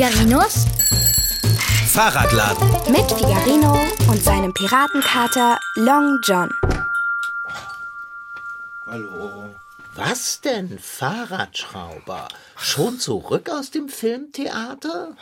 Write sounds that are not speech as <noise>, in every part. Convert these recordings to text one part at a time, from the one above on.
Figarinos Fahrradladen. mit Figarino und seinem Piratenkater Long John. Hallo. Was denn, Fahrradschrauber? Schon zurück aus dem Filmtheater?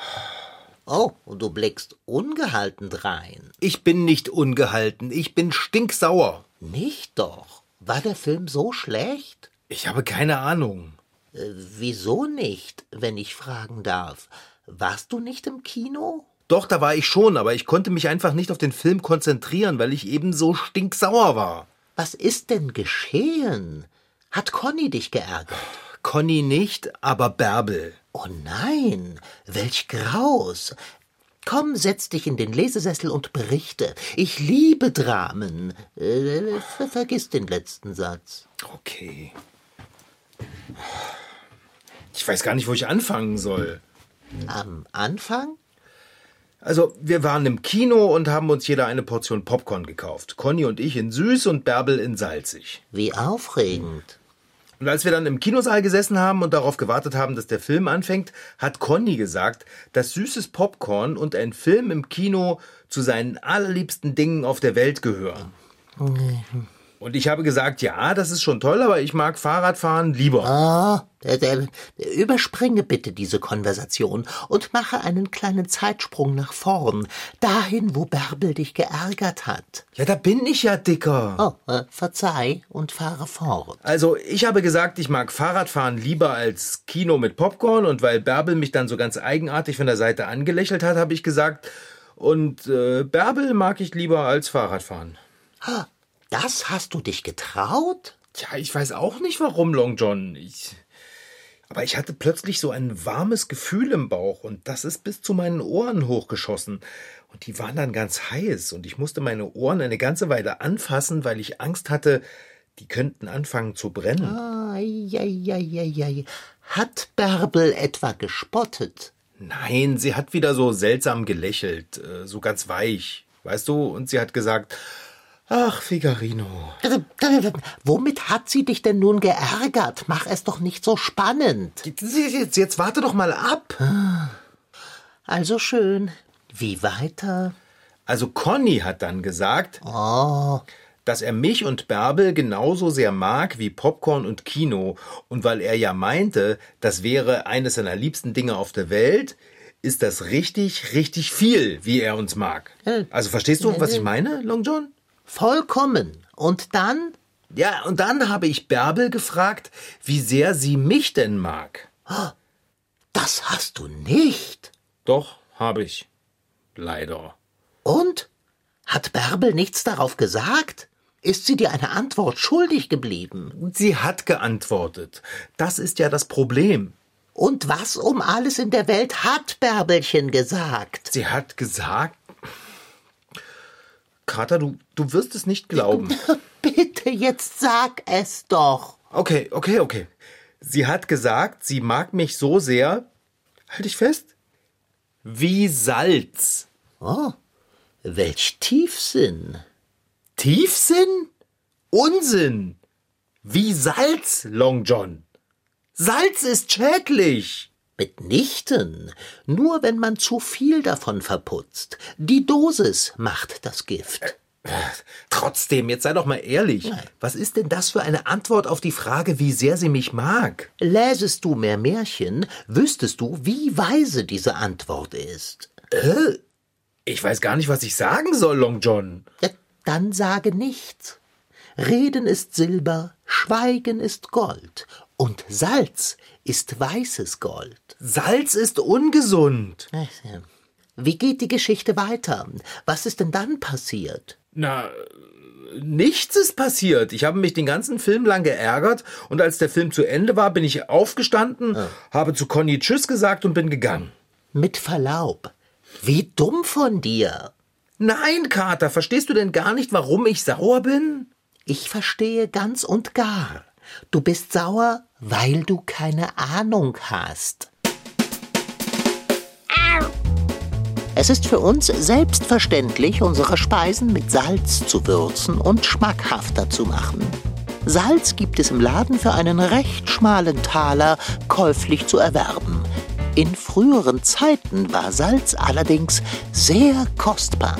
Oh, und du blickst ungehalten drein. Ich bin nicht ungehalten, ich bin stinksauer. Nicht doch. War der Film so schlecht? Ich habe keine Ahnung. Äh, wieso nicht, wenn ich fragen darf? Warst du nicht im Kino? Doch, da war ich schon, aber ich konnte mich einfach nicht auf den Film konzentrieren, weil ich eben so stinksauer war. Was ist denn geschehen? Hat Conny dich geärgert? Conny nicht, aber Bärbel. Oh nein, welch Graus. Komm, setz dich in den Lesesessel und berichte. Ich liebe Dramen. Äh, ver vergiss den letzten Satz. Okay. Ich weiß gar nicht, wo ich anfangen soll. Am Anfang? Also, wir waren im Kino und haben uns jeder eine Portion Popcorn gekauft. Conny und ich in süß und Bärbel in salzig. Wie aufregend. Und als wir dann im Kinosaal gesessen haben und darauf gewartet haben, dass der Film anfängt, hat Conny gesagt, dass süßes Popcorn und ein Film im Kino zu seinen allerliebsten Dingen auf der Welt gehören. Und ich habe gesagt, ja, das ist schon toll, aber ich mag Fahrradfahren lieber. Äh, überspringe bitte diese Konversation und mache einen kleinen Zeitsprung nach vorn, dahin, wo Bärbel dich geärgert hat. Ja, da bin ich ja dicker. Oh, äh, verzeih und fahre fort. Also, ich habe gesagt, ich mag Fahrradfahren lieber als Kino mit Popcorn und weil Bärbel mich dann so ganz eigenartig von der Seite angelächelt hat, habe ich gesagt, und äh, Bärbel mag ich lieber als Fahrradfahren. Das hast du dich getraut? Tja, ich weiß auch nicht warum, Long John. Ich. Aber ich hatte plötzlich so ein warmes Gefühl im Bauch und das ist bis zu meinen Ohren hochgeschossen. Und die waren dann ganz heiß und ich musste meine Ohren eine ganze Weile anfassen, weil ich Angst hatte, die könnten anfangen zu brennen. Eieieiei. Hat Bärbel etwa gespottet? Nein, sie hat wieder so seltsam gelächelt, äh, so ganz weich, weißt du, und sie hat gesagt, ach, Figarino. Womit hat sie dich denn nun geärgert? Mach es doch nicht so spannend. Jetzt, jetzt warte doch mal ab. Also schön. Wie weiter? Also Conny hat dann gesagt, Oh, dass er mich und Bärbel genauso sehr mag wie Popcorn und Kino. Und weil er ja meinte, das wäre eines seiner liebsten Dinge auf der Welt, ist das richtig, richtig viel, wie er uns mag. Also verstehst du, was ich meine, Long John? Vollkommen. Und dann? Ja, und dann habe ich Bärbel gefragt, wie sehr sie mich denn mag. Das hast du nicht. Doch, habe ich. Leider. Und? Hat Bärbel nichts darauf gesagt? Ist sie dir eine Antwort schuldig geblieben? Sie hat geantwortet. Das ist ja das Problem. Und was um alles in der Welt hat Bärbelchen gesagt? Sie hat gesagt. Kater, du, du wirst es nicht glauben. <laughs> Bitte, jetzt sag es doch. Okay, okay, okay. Sie hat gesagt, sie mag mich so sehr. Halt dich fest. Wie Salz. Oh, welch Tiefsinn. Tiefsinn? Unsinn. Wie Salz, Long John. Salz ist schädlich. Mitnichten. Nur wenn man zu viel davon verputzt. Die Dosis macht das Gift. Trotzdem, jetzt sei doch mal ehrlich. Was ist denn das für eine Antwort auf die Frage, wie sehr sie mich mag? Läsest du mehr Märchen, wüsstest du, wie weise diese Antwort ist. Ich weiß gar nicht, was ich sagen soll, Long John. Ja, Dann sage nichts. Reden ist Silber, Schweigen ist Gold, und Salz ist weißes Gold. Salz ist ungesund. Wie geht die Geschichte weiter? Was ist denn dann passiert? Na, nichts ist passiert. Ich habe mich den ganzen Film lang geärgert und als der Film zu Ende war, bin ich aufgestanden, habe zu Conny Tschüss gesagt und bin gegangen. Mit Verlaub. Wie dumm von dir. Nein, Kater, verstehst du denn gar nicht, warum ich sauer bin? Ich verstehe ganz und gar. Du bist sauer, weil du keine Ahnung hast. Es ist für uns selbstverständlich, unsere Speisen mit Salz zu würzen und schmackhafter zu machen. Salz gibt es im Laden für einen recht schmalen Taler käuflich zu erwerben. In früheren Zeiten war Salz allerdings sehr kostbar.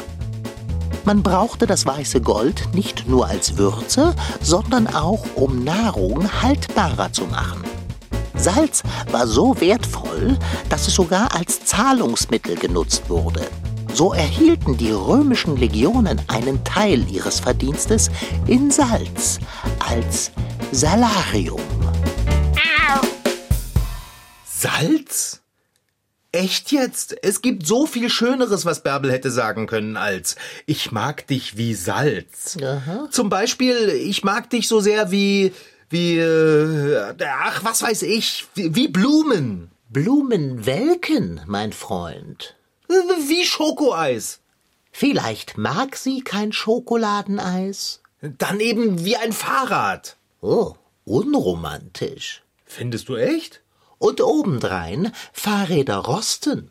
Man brauchte das weiße Gold nicht nur als Würze, sondern auch um Nahrung haltbarer zu machen. Salz war so wertvoll, dass es sogar als Zahlungsmittel genutzt wurde. So erhielten die römischen Legionen einen Teil ihres Verdienstes in Salz als Salarium. Salz? Echt jetzt? Es gibt so viel Schöneres, was Bärbel hätte sagen können als Ich mag dich wie Salz. Aha. Zum Beispiel, ich mag dich so sehr wie, wie, äh, ach, was weiß ich, wie, wie Blumen. Blumenwelken, mein Freund. Wie Schokoeis. Vielleicht mag sie kein Schokoladeneis. Dann eben wie ein Fahrrad. Oh, unromantisch. Findest du echt? Und obendrein Fahrräder rosten.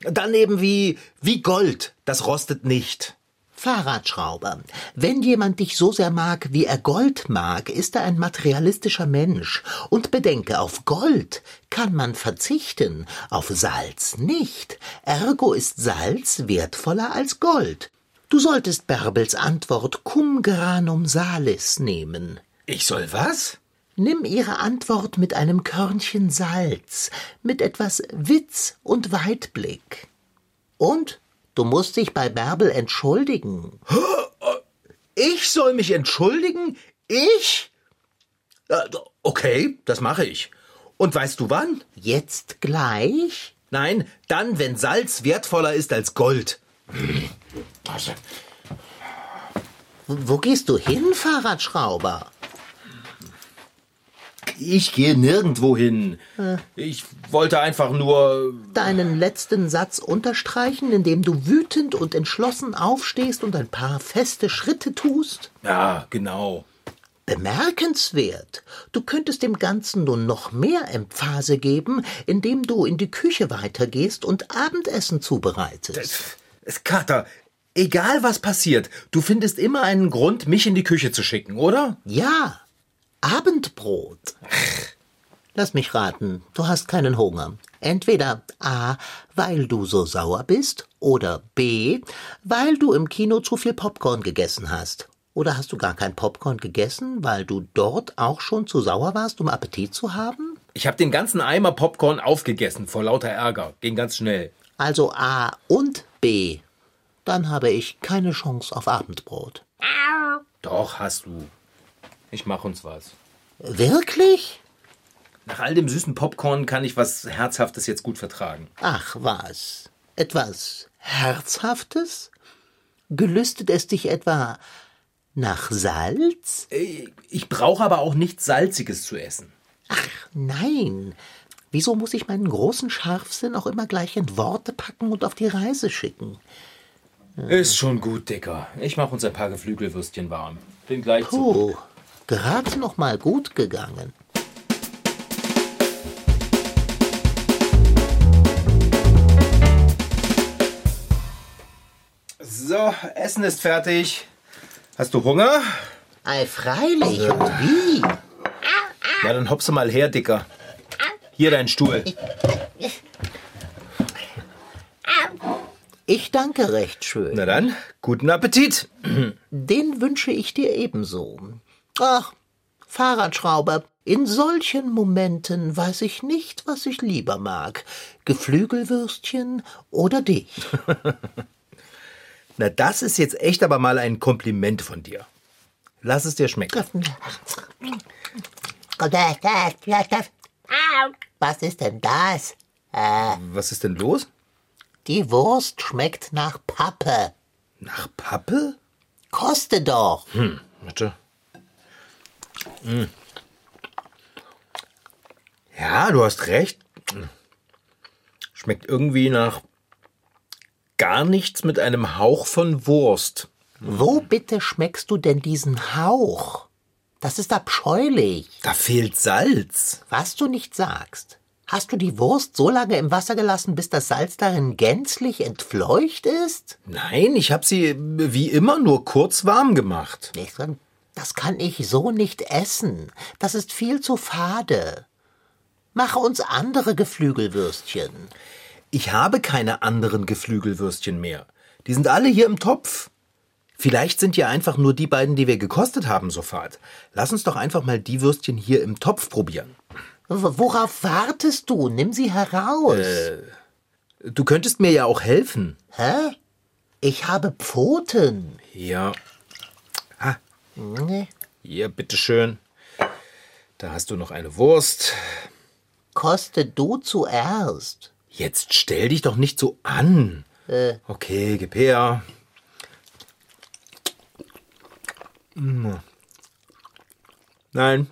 Dann eben wie, wie Gold. Das rostet nicht. Fahrradschrauber. Wenn jemand dich so sehr mag, wie er Gold mag, ist er ein materialistischer Mensch. Und bedenke, auf Gold kann man verzichten, auf Salz nicht. Ergo ist Salz wertvoller als Gold. Du solltest Bärbels Antwort cum granum salis nehmen. Ich soll was? Nimm ihre Antwort mit einem Körnchen Salz, mit etwas Witz und Weitblick. Und du musst dich bei Bärbel entschuldigen. Ich soll mich entschuldigen? Ich? Okay, das mache ich. Und weißt du wann? Jetzt gleich? Nein, dann, wenn Salz wertvoller ist als Gold. Wo gehst du hin, Fahrradschrauber? Ich gehe nirgendwo hin. Ich wollte einfach nur. Deinen letzten Satz unterstreichen, indem du wütend und entschlossen aufstehst und ein paar feste Schritte tust? Ja, genau. Bemerkenswert. Du könntest dem Ganzen nun noch mehr Emphase geben, indem du in die Küche weitergehst und Abendessen zubereitest. Kater, egal was passiert, du findest immer einen Grund, mich in die Küche zu schicken, oder? Ja, Abendbrot. Lass mich raten, du hast keinen Hunger. Entweder A, weil du so sauer bist, oder B, weil du im Kino zu viel Popcorn gegessen hast. Oder hast du gar kein Popcorn gegessen, weil du dort auch schon zu sauer warst, um Appetit zu haben? Ich habe den ganzen Eimer Popcorn aufgegessen vor lauter Ärger. Ging ganz schnell. Also A und B. Dann habe ich keine Chance auf Abendbrot. Doch, hast du. Ich mach uns was. Wirklich? Nach all dem süßen Popcorn kann ich was Herzhaftes jetzt gut vertragen. Ach was. Etwas Herzhaftes? Gelüstet es dich etwa nach Salz? Ich brauche aber auch nichts Salziges zu essen. Ach nein. Wieso muss ich meinen großen Scharfsinn auch immer gleich in Worte packen und auf die Reise schicken? Ist schon gut, Dicker. Ich mach uns ein paar Geflügelwürstchen warm. Bin gleich zu. Puh, gerade noch mal gut gegangen. So, Essen ist fertig. Hast du Hunger? Ei, freilich. Und wie? Ja, dann hopse mal her, Dicker. Hier dein Stuhl. Ich danke recht schön. Na dann, guten Appetit. Den wünsche ich dir ebenso. Ach, Fahrradschrauber, in solchen Momenten weiß ich nicht, was ich lieber mag. Geflügelwürstchen oder dich. <laughs> Na, das ist jetzt echt aber mal ein Kompliment von dir. Lass es dir schmecken. Was ist denn das? Was ist denn los? Die Wurst schmeckt nach Pappe. Nach Pappe? Koste doch. Hm. Ja, du hast recht. Schmeckt irgendwie nach gar nichts mit einem Hauch von Wurst. Wo bitte schmeckst du denn diesen Hauch? Das ist abscheulich. Da fehlt Salz. Was du nicht sagst. Hast du die Wurst so lange im Wasser gelassen, bis das Salz darin gänzlich entfleucht ist? Nein, ich habe sie wie immer nur kurz warm gemacht. Nicht drin. Das kann ich so nicht essen. Das ist viel zu fade. Mach uns andere Geflügelwürstchen. Ich habe keine anderen Geflügelwürstchen mehr. Die sind alle hier im Topf. Vielleicht sind ja einfach nur die beiden, die wir gekostet haben, so fad. Lass uns doch einfach mal die Würstchen hier im Topf probieren. Worauf wartest du? Nimm sie heraus. Du könntest mir ja auch helfen. Hä? Ich habe Pfoten. Ja, Nee. hier, bitteschön. Da hast du noch eine Wurst. Koste du zuerst. Jetzt stell dich doch nicht so an. Okay, gib her. Mm. Nein,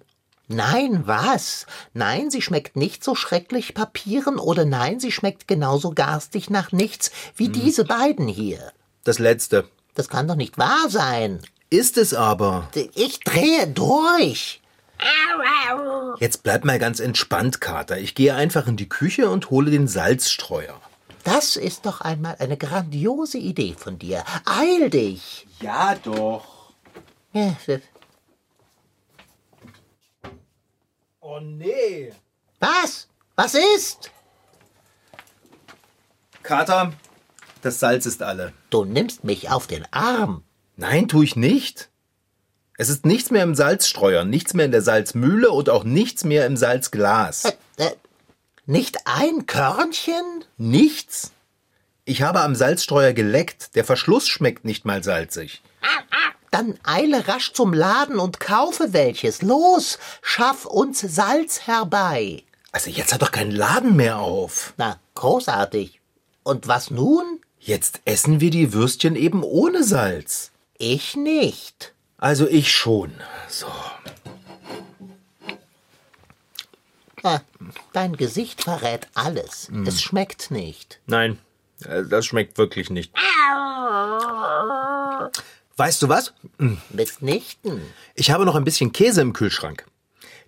Nein, was? Nein, sie schmeckt nicht so schrecklich Papieren oder nein, sie schmeckt genauso garstig nach nichts wie diese beiden hier. das letzte. Das kann doch nicht wahr sein. Ist es aber. Ich drehe durch. Jetzt bleib mal ganz entspannt, Kater. Ich gehe einfach in die Küche und hole den Salzstreuer. Das ist doch einmal eine grandiose Idee von dir. Eil dich. Ja, doch. Ja, Oh nee. Was? Was ist? Kater, das Salz ist alle. Du nimmst mich auf den Arm. Nein, tu ich nicht. Es ist nichts mehr im Salzstreuer, nichts mehr in der Salzmühle und auch nichts mehr im Salzglas. Äh, nicht ein Körnchen? Nichts. Ich habe am Salzstreuer geleckt. Der Verschluss schmeckt nicht mal salzig. Dann eile rasch zum Laden und kaufe welches. Los, schaff uns Salz herbei. Also jetzt hat doch kein Laden mehr auf. Na, großartig. Und was nun? Jetzt essen wir die Würstchen eben ohne Salz. Ich nicht. Also ich schon. So. Ah, dein Gesicht verrät alles. Es schmeckt nicht. Nein, äh, das schmeckt wirklich nicht. Weißt du was? Mitnichten. Ich habe noch ein bisschen Käse im Kühlschrank.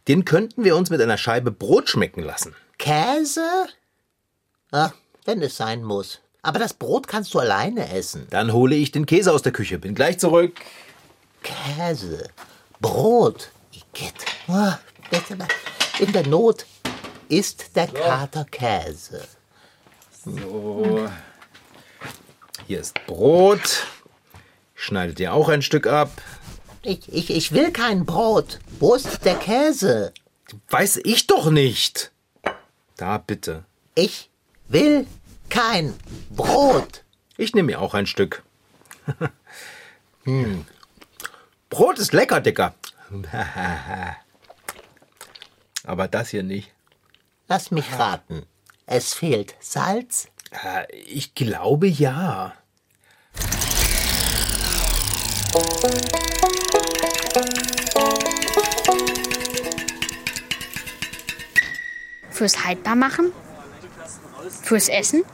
Den könnten wir uns mit einer Scheibe Brot schmecken lassen. Käse? Ah, wenn es sein muss. Aber das Brot kannst du alleine essen. Dann hole ich den Käse aus der Küche. Bin gleich zurück. Käse, Brot, Igitt. Ah. In der Not isst der Kater Käse. So. Hier ist Brot. Ich schneide dir auch ein Stück ab. Ich, ich, ich will kein Brot. Wo ist der Käse? Weiß ich doch nicht. Da bitte. Ich will kein Brot. Ich nehme mir auch ein Stück. <laughs> hm. Brot ist lecker, Dicker. <laughs> Aber das hier nicht. Lass mich raten. Es fehlt Salz? Äh, Ich glaube ja. Fürs Haltbarmachen? Fürs Essen?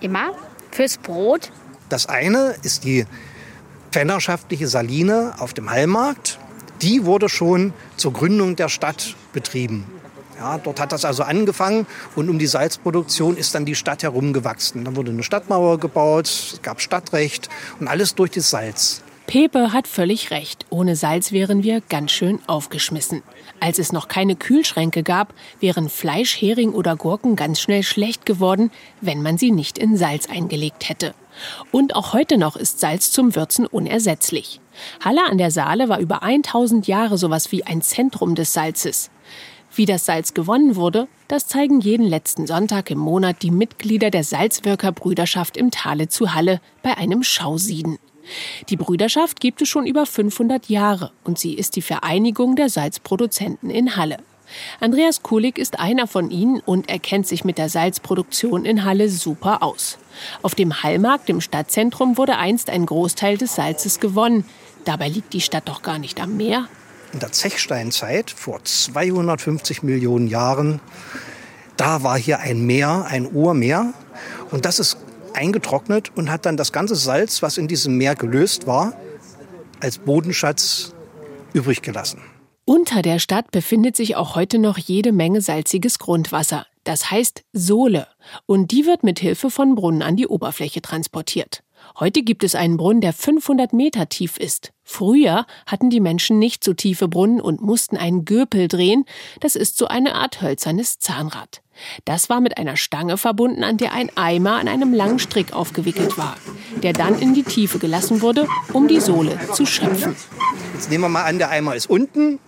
Immer? Fürs Brot? Das eine ist die pfänderschaftliche Saline auf dem Hallmarkt. Die wurde schon zur Gründung der Stadt betrieben. Ja, dort hat das also angefangen und um die Salzproduktion ist dann die Stadt herumgewachsen. Dann wurde eine Stadtmauer gebaut, es gab Stadtrecht und alles durch das Salz. Pepe hat völlig recht. Ohne Salz wären wir ganz schön aufgeschmissen. Als es noch keine Kühlschränke gab, wären Fleisch, Hering oder Gurken ganz schnell schlecht geworden, wenn man sie nicht in Salz eingelegt hätte. Und auch heute noch ist Salz zum Würzen unersetzlich. Halle an der Saale war über 1000 Jahre sowas wie ein Zentrum des Salzes. Wie das Salz gewonnen wurde, das zeigen jeden letzten Sonntag im Monat die Mitglieder der Salzwirkerbrüderschaft im Tale zu Halle bei einem Schausieden. Die Brüderschaft gibt es schon über 500 Jahre und sie ist die Vereinigung der Salzproduzenten in Halle. Andreas Kulig ist einer von ihnen und er kennt sich mit der Salzproduktion in Halle super aus. Auf dem Hallmarkt im Stadtzentrum wurde einst ein Großteil des Salzes gewonnen. Dabei liegt die Stadt doch gar nicht am Meer. In der Zechsteinzeit vor 250 Millionen Jahren, da war hier ein Meer, ein Urmeer und das ist eingetrocknet und hat dann das ganze Salz, was in diesem Meer gelöst war, als Bodenschatz übrig gelassen. Unter der Stadt befindet sich auch heute noch jede Menge salziges Grundwasser. Das heißt Sohle. Und die wird mit Hilfe von Brunnen an die Oberfläche transportiert. Heute gibt es einen Brunnen, der 500 Meter tief ist. Früher hatten die Menschen nicht so tiefe Brunnen und mussten einen Gürpel drehen. Das ist so eine Art hölzernes Zahnrad. Das war mit einer Stange verbunden, an der ein Eimer an einem langen Strick aufgewickelt war, der dann in die Tiefe gelassen wurde, um die Sohle zu schöpfen. Jetzt nehmen wir mal an, der Eimer ist unten,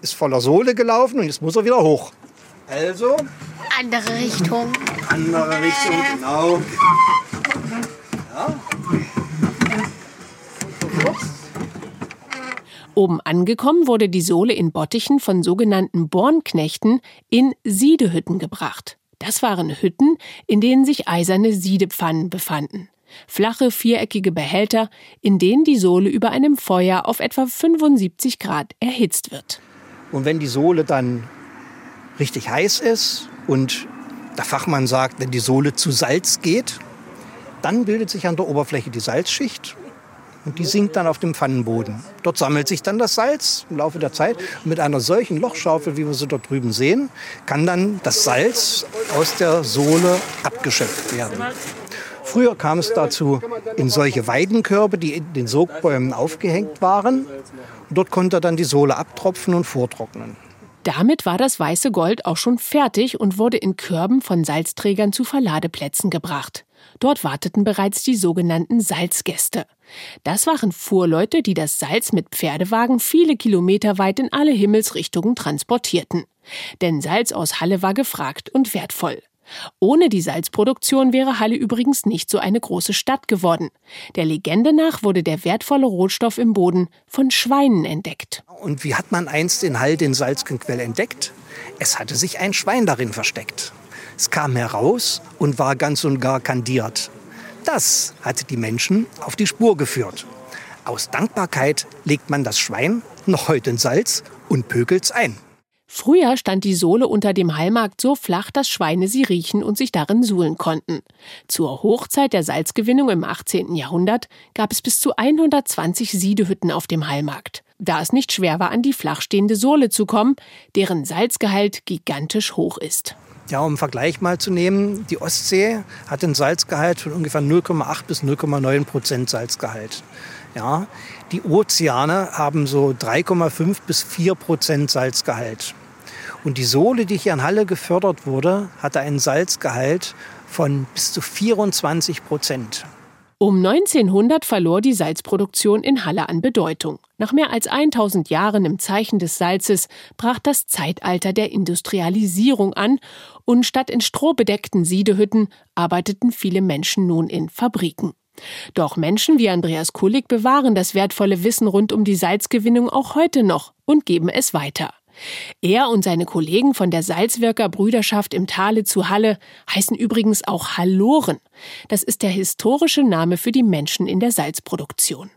ist voller Sohle gelaufen und jetzt muss er wieder hoch. Also Andere Richtung. andere Richtung, genau. Oben angekommen wurde die Sohle in Bottichen von sogenannten Bornknechten in Siedehütten gebracht. Das waren Hütten, in denen sich eiserne Siedepfannen befanden. Flache, viereckige Behälter, in denen die Sohle über einem Feuer auf etwa 75 Grad erhitzt wird. Und wenn die Sohle dann richtig heiß ist und der Fachmann sagt, wenn die Sohle zu Salz geht, dann bildet sich an der Oberfläche die Salzschicht und die sinkt dann auf dem Pfannenboden. Dort sammelt sich dann das Salz im Laufe der Zeit. Und mit einer solchen Lochschaufel, wie wir sie dort drüben sehen, kann dann das Salz aus der Sohle abgeschöpft werden. Früher kam es dazu in solche Weidenkörbe, die in den Sogbäumen aufgehängt waren. Und dort konnte dann die Sohle abtropfen und vortrocknen. Damit war das weiße Gold auch schon fertig und wurde in Körben von Salzträgern zu Verladeplätzen gebracht. Dort warteten bereits die sogenannten Salzgäste. Das waren Fuhrleute, die das Salz mit Pferdewagen viele Kilometer weit in alle Himmelsrichtungen transportierten. Denn Salz aus Halle war gefragt und wertvoll. Ohne die Salzproduktion wäre Halle übrigens nicht so eine große Stadt geworden. Der Legende nach wurde der wertvolle Rohstoff im Boden von Schweinen entdeckt. Und wie hat man einst in Hall den Salzquell entdeckt? Es hatte sich ein Schwein darin versteckt. Es kam heraus und war ganz und gar kandiert. Das hatte die Menschen auf die Spur geführt. Aus Dankbarkeit legt man das Schwein noch heute in Salz und pökelt's ein. Früher stand die Sohle unter dem Hallmarkt so flach, dass Schweine sie riechen und sich darin suhlen konnten. Zur Hochzeit der Salzgewinnung im 18. Jahrhundert gab es bis zu 120 Siedehütten auf dem Hallmarkt. Da es nicht schwer war, an die flachstehende Sohle zu kommen, deren Salzgehalt gigantisch hoch ist. Ja, um einen Vergleich mal zu nehmen, die Ostsee hat einen Salzgehalt von ungefähr 0,8 bis 0,9 Prozent Salzgehalt. Ja, die Ozeane haben so 3,5 bis 4 Prozent Salzgehalt. Und die Sohle, die hier in Halle gefördert wurde, hatte einen Salzgehalt von bis zu 24 Prozent. Um 1900 verlor die Salzproduktion in Halle an Bedeutung. Nach mehr als 1000 Jahren im Zeichen des Salzes brach das Zeitalter der Industrialisierung an und statt in strohbedeckten Siedehütten arbeiteten viele Menschen nun in Fabriken. Doch Menschen wie Andreas Kulig bewahren das wertvolle Wissen rund um die Salzgewinnung auch heute noch und geben es weiter. Er und seine Kollegen von der Salzwirker Brüderschaft im Tale zu Halle heißen übrigens auch Halloren. Das ist der historische Name für die Menschen in der Salzproduktion.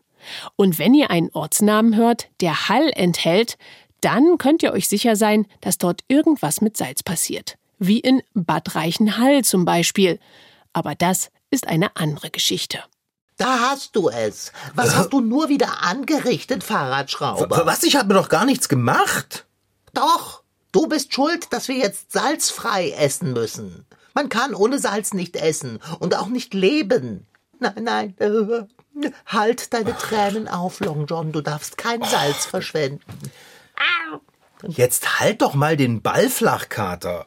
Und wenn ihr einen Ortsnamen hört, der Hall enthält, dann könnt ihr euch sicher sein, dass dort irgendwas mit Salz passiert. Wie in Bad Reichenhall zum Beispiel. Aber das ist eine andere Geschichte. Da hast du es. Was hast du nur wieder angerichtet, Fahrradschrauber? Was? Ich habe doch gar nichts gemacht. Doch, du bist schuld, dass wir jetzt salzfrei essen müssen. Man kann ohne Salz nicht essen und auch nicht leben. Nein, nein, äh, halt deine Tränen auf, Long John. Du darfst kein Salz verschwenden. Jetzt halt doch mal den Ball flach, Kater.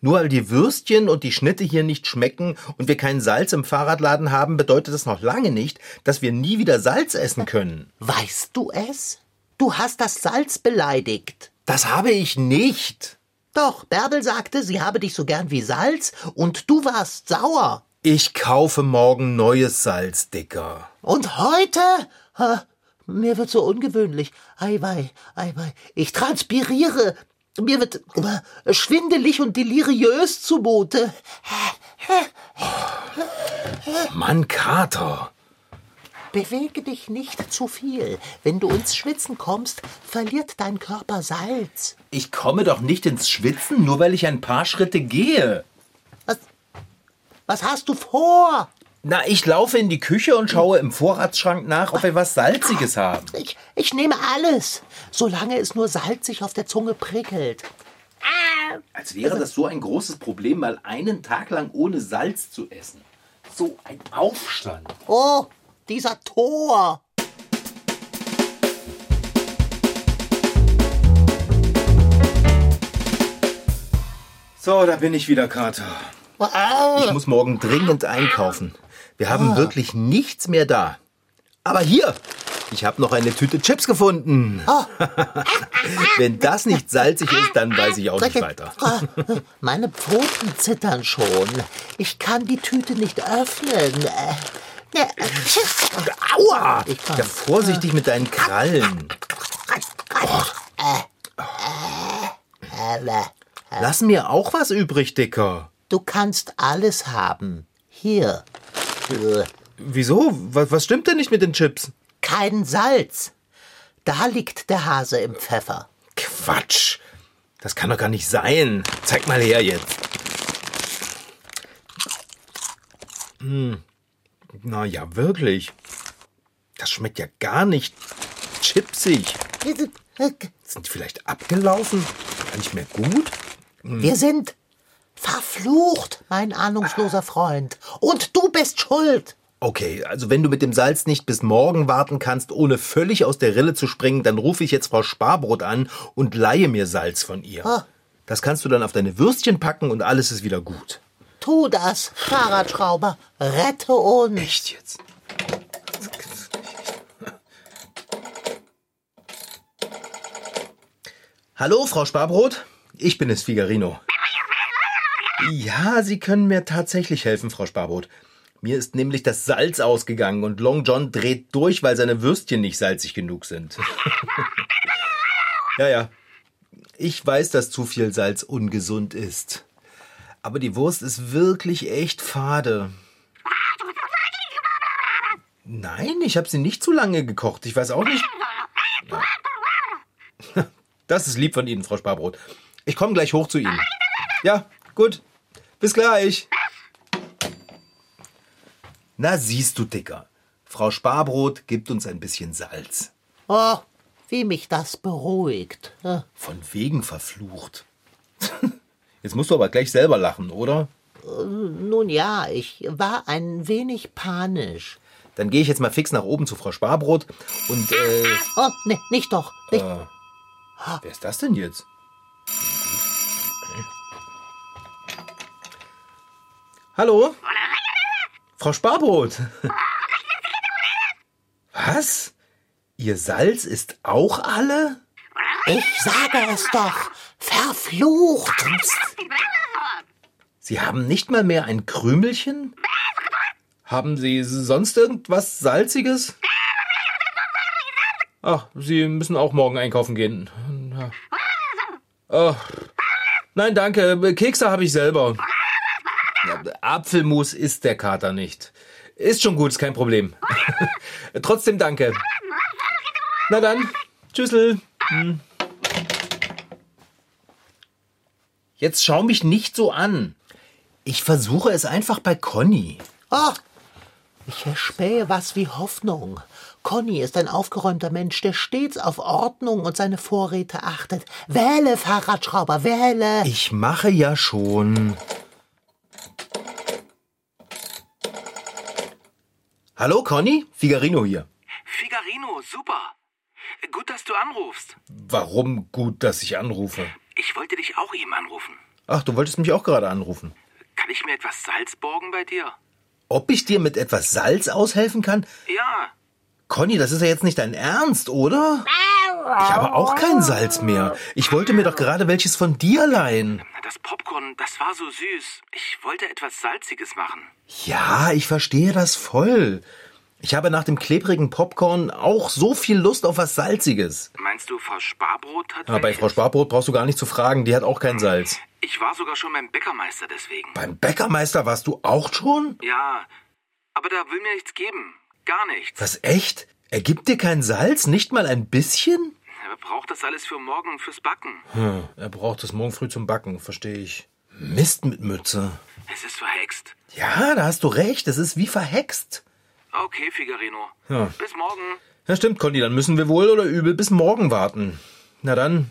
Nur weil die Würstchen und die Schnitte hier nicht schmecken und wir kein Salz im Fahrradladen haben, bedeutet das noch lange nicht, dass wir nie wieder Salz essen können. Weißt du es? Du hast das Salz beleidigt. Das habe ich nicht. Doch, Bärbel sagte, sie habe dich so gern wie Salz und du warst sauer. Ich kaufe morgen neues Salz, Dicker. Und heute? Ha, mir wird so ungewöhnlich. Eiwei, eiwei. Ich transpiriere. Mir wird äh, schwindelig und deliriös zumute. Mann, Kater. Bewege dich nicht zu viel. Wenn du ins Schwitzen kommst, verliert dein Körper Salz. Ich komme doch nicht ins Schwitzen, nur weil ich ein paar Schritte gehe. Was, was hast du vor? Na, ich laufe in die Küche und schaue im Vorratsschrank nach, ob wir was Salziges haben. Ich, ich nehme alles, solange es nur salzig auf der Zunge prickelt. Als wäre das so ein großes Problem, mal einen Tag lang ohne Salz zu essen. So ein Aufstand. Oh, dieser Tor! So, da bin ich wieder, Kater. Ich muss morgen dringend einkaufen. Wir haben ah. wirklich nichts mehr da. Aber hier, ich habe noch eine Tüte Chips gefunden. Oh. <laughs> Wenn das nicht salzig ist, dann weiß ich auch nicht weiter. Ah, meine Pfoten zittern schon. Ich kann die Tüte nicht öffnen. Aua! Ja, vorsichtig mit deinen Krallen. Lass mir auch was übrig, Dicker. Du kannst alles haben. Hier. Wieso? Was, was stimmt denn nicht mit den Chips? Kein Salz. Da liegt der Hase im Pfeffer. Quatsch. Das kann doch gar nicht sein. Zeig mal her jetzt. Hm. Na ja, wirklich. Das schmeckt ja gar nicht chipsig. Sind die vielleicht abgelaufen? Gar nicht mehr gut? Wir sind verflucht, mein ahnungsloser Freund. Und du bist schuld. Okay, also wenn du mit dem Salz nicht bis morgen warten kannst, ohne völlig aus der Rille zu springen, dann rufe ich jetzt Frau Sparbrot an und leihe mir Salz von ihr. Ah. Das kannst du dann auf deine Würstchen packen und alles ist wieder gut. Tu das, Fahrradschrauber. Rette uns. Echt jetzt? Hallo, Frau Sparbrot. Ich bin es, Figarino. Ja, Sie können mir tatsächlich helfen, Frau Sparbrot. Mir ist nämlich das Salz ausgegangen und Long John dreht durch, weil seine Würstchen nicht salzig genug sind. <laughs> ja, ja. Ich weiß, dass zu viel Salz ungesund ist. Aber die Wurst ist wirklich echt fade. Nein, ich habe sie nicht zu lange gekocht. Ich weiß auch nicht. <laughs> Das ist lieb von Ihnen, Frau Sparbrot. Ich komme gleich hoch zu Ihnen. Ja, gut. Bis gleich. Na, siehst du, Dicker. Frau Sparbrot gibt uns ein bisschen Salz. Oh, wie mich das beruhigt. Von wegen verflucht. <laughs> Jetzt musst du aber gleich selber lachen, oder? Nun ja, ich war ein wenig panisch. Dann gehe ich jetzt mal fix nach oben zu Frau Sparbrot und äh, Oh, ne, nicht doch. Nicht. wer ist das denn jetzt? Hallo? Frau Sparbrot. <laughs> Was? Ihr Salz ist auch alle? Ich sage es doch. Verflucht. Sie haben nicht mal mehr ein Krümelchen? Haben Sie sonst irgendwas Salziges? Ach, Sie müssen auch morgen einkaufen gehen. Oh. Nein, danke. Kekse habe ich selber. Apfelmus isst der Kater nicht. Ist schon gut, ist kein Problem. <laughs> Trotzdem danke. Na dann, tschüssel. Hm. Jetzt schau mich nicht so an. Ich versuche es einfach bei Conny. Oh, ich erspähe was wie Hoffnung. Conny ist ein aufgeräumter Mensch, der stets auf Ordnung und seine Vorräte achtet. Wähle, Fahrradschrauber, wähle. Ich mache ja schon. Hallo Conny, Figarino hier. Figarino, super. Gut, dass du anrufst. Warum gut, dass ich anrufe? Ich wollte dich auch eben anrufen. Ach, du wolltest mich auch gerade anrufen. Kann ich mir etwas Salz borgen bei dir? Ob ich dir mit etwas Salz aushelfen kann? Ja. Conny, das ist ja jetzt nicht dein Ernst, oder? Ich habe auch kein Salz mehr. Ich wollte mir doch gerade welches von dir leihen. Das Popcorn, das war so süß. Ich wollte etwas Salziges machen. Ja, ich verstehe das voll. Ich habe nach dem klebrigen Popcorn auch so viel Lust auf was Salziges. Meinst du, Frau Sparbrot hat Aber bei? Frau Sparbrot brauchst du gar nicht zu fragen, die hat auch kein Salz. Ich war sogar schon beim Bäckermeister deswegen. Beim Bäckermeister warst du auch schon? Ja, aber da will mir nichts geben. Gar nichts. Was echt? Er gibt dir kein Salz? Nicht mal ein bisschen? Er braucht das alles für morgen, fürs Backen. Hm, er braucht es morgen früh zum Backen, verstehe ich. Mist mit Mütze. Es ist verhext. Ja, da hast du recht, es ist wie verhext. Okay, Figarino. Ja. Bis morgen. Ja, stimmt, Conny, dann müssen wir wohl oder übel bis morgen warten. Na dann,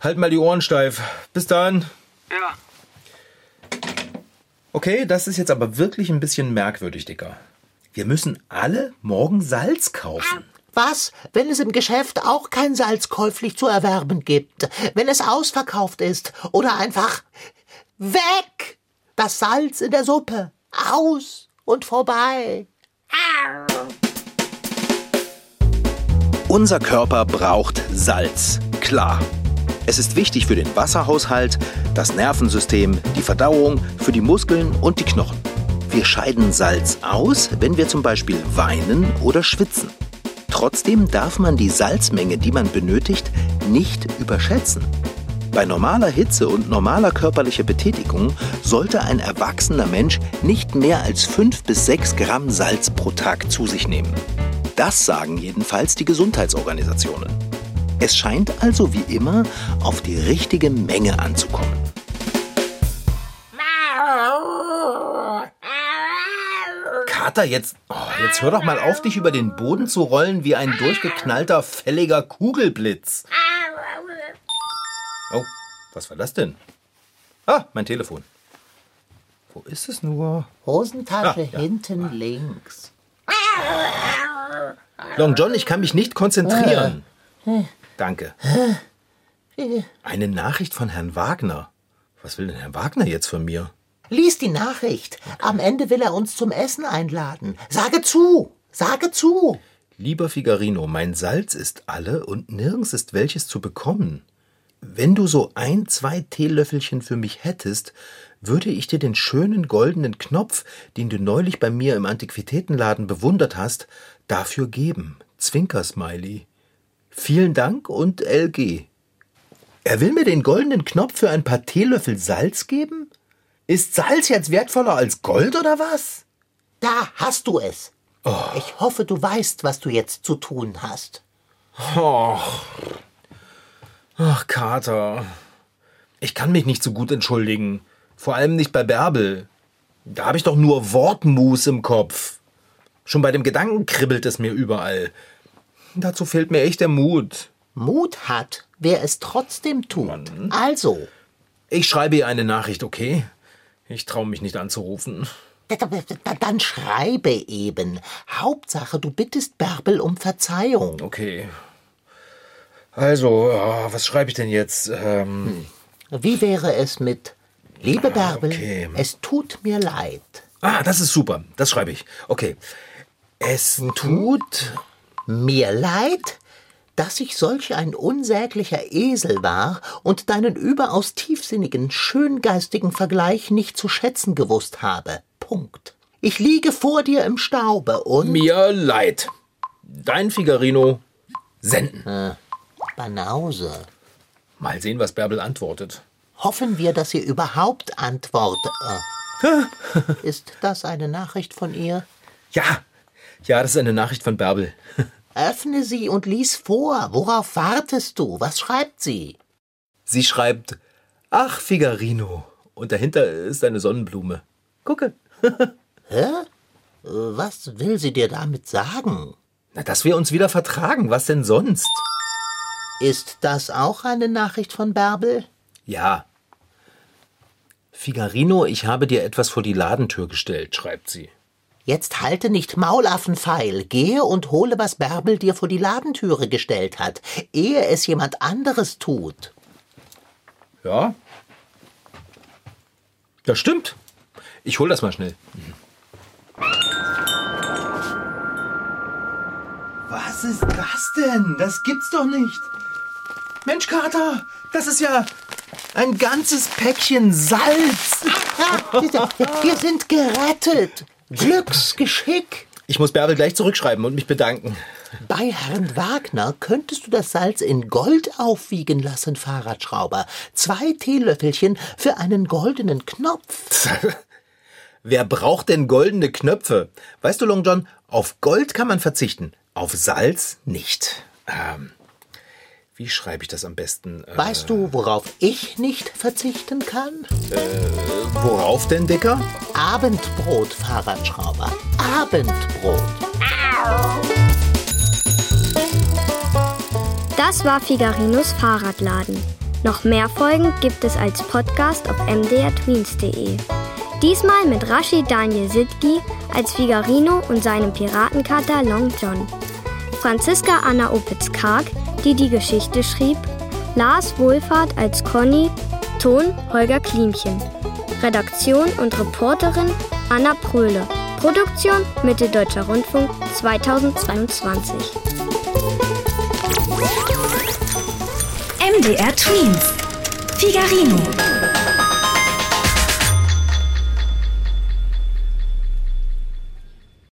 halt mal die Ohren steif. Bis dann. Ja. Okay, das ist jetzt aber wirklich ein bisschen merkwürdig, Dicker. Wir müssen alle morgen Salz kaufen. Was, wenn es im Geschäft auch kein Salz käuflich zu erwerben gibt? Wenn es ausverkauft ist? Oder einfach Weg! Das Salz in der Suppe. Aus und vorbei. Unser Körper braucht Salz. Klar. Es ist wichtig für den Wasserhaushalt, das Nervensystem, die Verdauung, für die Muskeln und die Knochen. Wir scheiden Salz aus, wenn wir zum Beispiel weinen oder schwitzen. Trotzdem darf man die Salzmenge, die man benötigt, nicht überschätzen. Bei normaler Hitze und normaler körperlicher Betätigung sollte ein erwachsener Mensch nicht mehr als 5 bis 6 Gramm Salz pro Tag zu sich nehmen. Das sagen jedenfalls die Gesundheitsorganisationen. Es scheint also wie immer auf die richtige Menge anzukommen. Kater, jetzt, oh, jetzt hör doch mal auf, dich über den Boden zu rollen wie ein durchgeknallter, fälliger Kugelblitz. Oh, was war das denn? Ah, mein Telefon. Wo ist es nur? Hosentasche Ah, ja. hinten links. Long John, ich kann mich nicht konzentrieren. Danke. Eine Nachricht von Herrn Wagner. Was will denn Herr Wagner jetzt von mir? Lies die Nachricht. Am Ende will er uns zum Essen einladen. Sage zu. Sage zu. Lieber Figarino, mein Salz ist alle und nirgends ist welches zu bekommen. Wenn du so ein, zwei Teelöffelchen für mich hättest, würde ich dir den schönen goldenen Knopf, den du neulich bei mir im Antiquitätenladen bewundert hast, dafür geben. Zwinker-Smiley. Vielen Dank und LG. Er will mir den goldenen Knopf für ein paar Teelöffel Salz geben? Ist Salz jetzt wertvoller als Gold oder was? Da hast du es. Ich hoffe, du weißt, was du jetzt zu tun hast. Ach, Kater. Ich kann mich nicht so gut entschuldigen. Vor allem nicht bei Bärbel. Da habe ich doch nur Wortmus im Kopf. Schon bei dem Gedanken kribbelt es mir überall. Dazu fehlt mir echt der Mut. Mut hat, wer es trotzdem tut. Also, Ich schreibe ihr eine Nachricht, okay? Ich traue mich nicht anzurufen. da- da- da- dann schreibe eben. Hauptsache, du bittest Bärbel um Verzeihung. Okay. Also, ja, was schreibe ich denn jetzt? Ähm, Wie wäre es mit Liebe Bärbel, okay. es tut mir leid. ah, das ist super. Das schreibe ich. Okay. Es tut. Mir leid, dass ich solch ein unsäglicher Esel war und deinen überaus tiefsinnigen, schöngeistigen Vergleich nicht zu schätzen gewusst habe. Punkt. Ich liege vor dir im Staube und Mir leid. Dein Figarino. Senden. Banause. Mal sehen, was Bärbel antwortet. Hoffen wir, dass ihr überhaupt antwortet. <laughs> Ist das eine Nachricht von ihr? Ja, ja, das ist eine Nachricht von Bärbel. <laughs> Öffne sie und lies vor. Worauf wartest du? Was schreibt sie? Sie schreibt, ach, Figarino. Und dahinter ist eine Sonnenblume. Gucke. <laughs> Äh, Was will sie dir damit sagen? Na, dass wir uns wieder vertragen. Was denn sonst? Ist das auch eine Nachricht von Bärbel? Ja. Figarino, ich habe dir etwas vor die Ladentür gestellt, schreibt sie. Jetzt halte nicht Maulaffenfeil. Gehe und hole, was Bärbel dir vor die Ladentüre gestellt hat, ehe es jemand anderes tut. Ja? Das stimmt. Ich hol das mal schnell. Was ist das denn? Das gibt's doch nicht. Mensch, Kater, das ist ja ein ganzes Päckchen Salz. <laughs> Wir sind gerettet. Glücksgeschick. Ich muss Bärbel gleich zurückschreiben und mich bedanken. Bei Herrn Wagner könntest du das Salz in Gold aufwiegen lassen, Fahrradschrauber. Zwei Teelöffelchen für einen goldenen Knopf. <laughs> Wer braucht denn goldene Knöpfe? Weißt du, Long John, auf Gold kann man verzichten, auf Salz nicht. Ähm, wie schreibe ich das am besten? Äh, Weißt du, worauf ich nicht verzichten kann? worauf denn, Dicker? Abendbrot, Fahrradschrauber. Abendbrot. Das war Figarinos Fahrradladen. Noch mehr Folgen gibt es als Podcast auf mdrtweens.de. Diesmal mit Rashid Daniel Sidgi als Figarino und seinem Piratenkater Long John. Franziska Anna Opitz-Karg, die die Geschichte schrieb, Lars Wohlfahrt als Conny, Ton Holger Klimchen. Redaktion und Reporterin Anna Pröhle. Produktion Mitteldeutscher Rundfunk 2022. MDR Twins. Figarino.